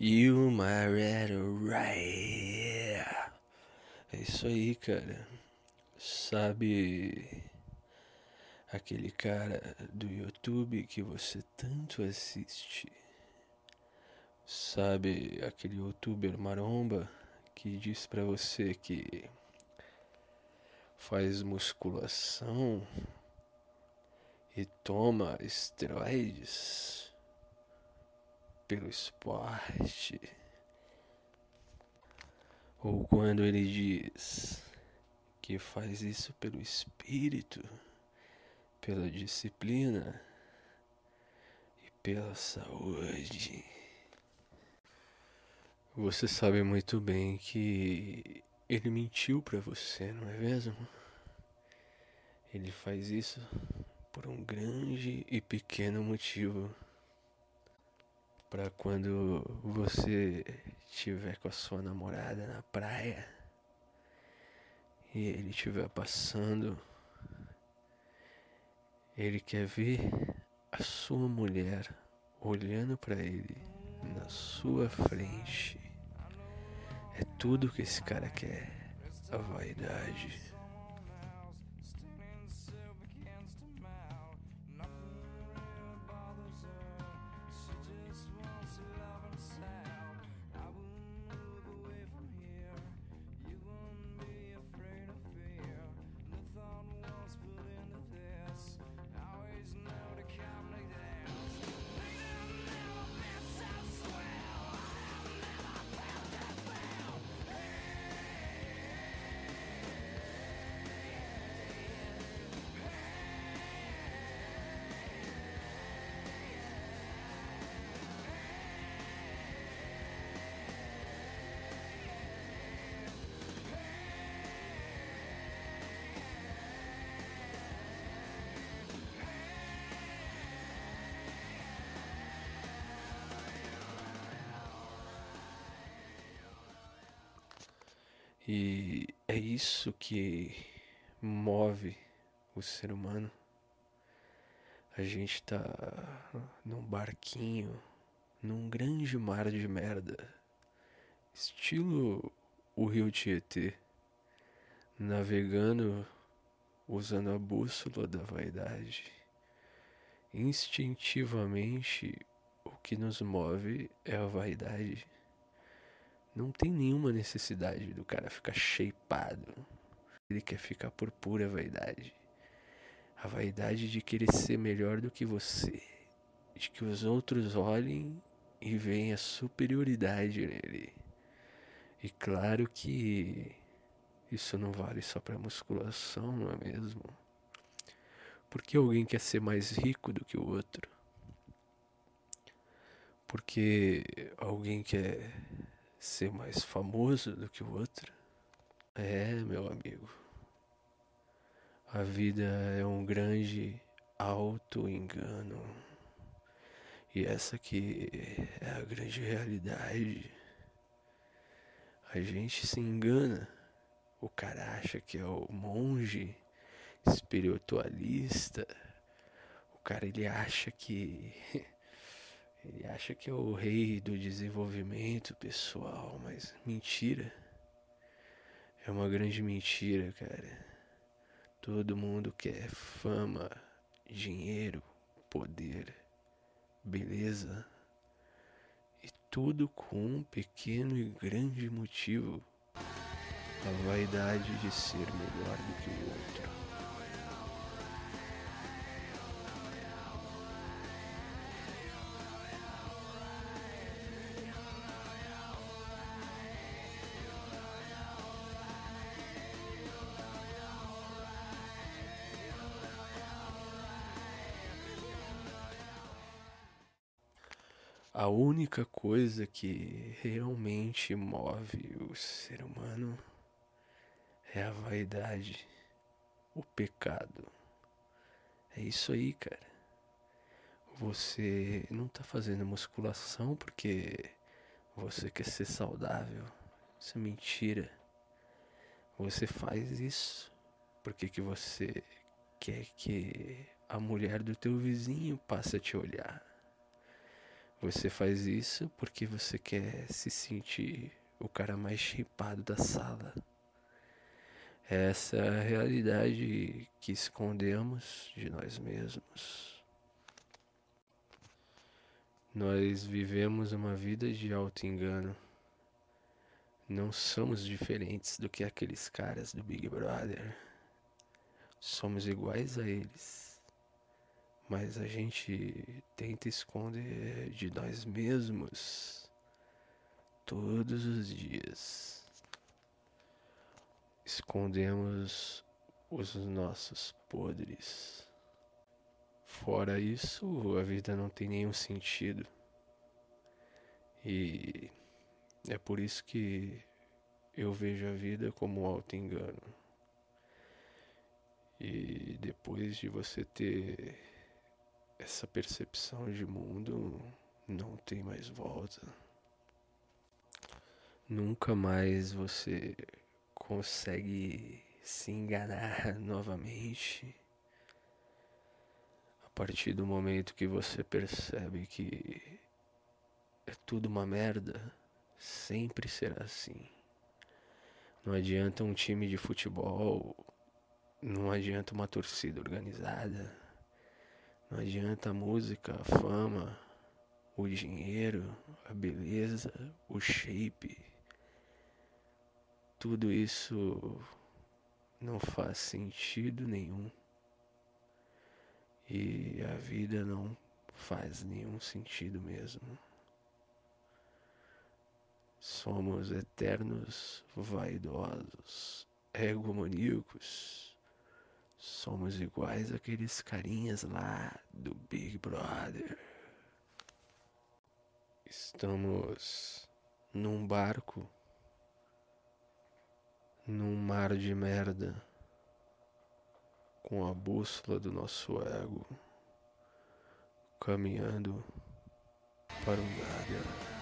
You my red right. É isso aí, cara. Sabe aquele cara do YouTube que você tanto assiste? Sabe aquele youtuber maromba que diz pra você que faz musculação e toma esteroides pelo esporte? Ou quando ele diz que faz isso pelo espírito, pela disciplina e pela saúde. Você sabe muito bem que ele mentiu para você, não é mesmo? Ele faz isso por um grande e pequeno motivo. Para quando você estiver com a sua namorada na praia e ele estiver passando, ele quer ver a sua mulher olhando para ele na sua frente. É tudo que esse cara quer, a vaidade. E é isso que move o ser humano. A gente tá num barquinho, num grande mar de merda, estilo o rio Tietê, navegando usando a bússola da vaidade. Instintivamente, o que nos move é a vaidade. Não tem nenhuma necessidade do cara ficar shapeado. Ele quer ficar por pura vaidade. A vaidade de querer ser melhor do que você. De que os outros olhem e veem a superioridade nele. E claro que isso não vale só para musculação, não é mesmo? Porque alguém quer ser mais rico do que o outro? Porque alguém quer ser mais famoso do que o outro? É, meu amigo. A vida é um grande auto-engano. E essa aqui é a grande realidade. A gente se engana. O cara acha que é o monge espiritualista. O cara ele acha que Ele acha que é o rei do desenvolvimento pessoal, mas mentira. É uma grande mentira, cara. Todo mundo quer fama, dinheiro, poder, beleza. E tudo com um pequeno e grande motivo: a vaidade de ser melhor do que o outro. A única coisa que realmente move o ser humano é a vaidade, o pecado. É isso aí, cara. Você não tá fazendo musculação porque você quer ser saudável. Isso é mentira. Você faz isso porque que você quer que a mulher do teu vizinho passe a te olhar. Você faz isso porque você quer se sentir o cara mais chipado da sala. Essa é a realidade que escondemos de nós mesmos. Nós vivemos uma vida de auto-engano. Não somos diferentes do que aqueles caras do Big Brother. Somos iguais a eles. Mas a gente tenta esconder de nós mesmos todos os dias escondemos os nossos podres. Fora isso, a vida não tem nenhum sentido. E é por isso que eu vejo a vida como um auto-engano. E depois de você ter essa percepção de mundo, não tem mais volta. Nunca mais você consegue se enganar novamente a partir do momento que você percebe que é tudo uma merda, sempre será assim. Não adianta um time de futebol, não adianta uma torcida organizada, não adianta a música, a fama, o dinheiro, a beleza, o shape tudo isso não faz sentido nenhum. E a vida não faz nenhum sentido mesmo. Somos eternos vaidosos, egomaníacos. Somos iguais àqueles carinhas lá do Big Brother. Estamos num barco num mar de merda, com a bússola do nosso ego, caminhando para o nada.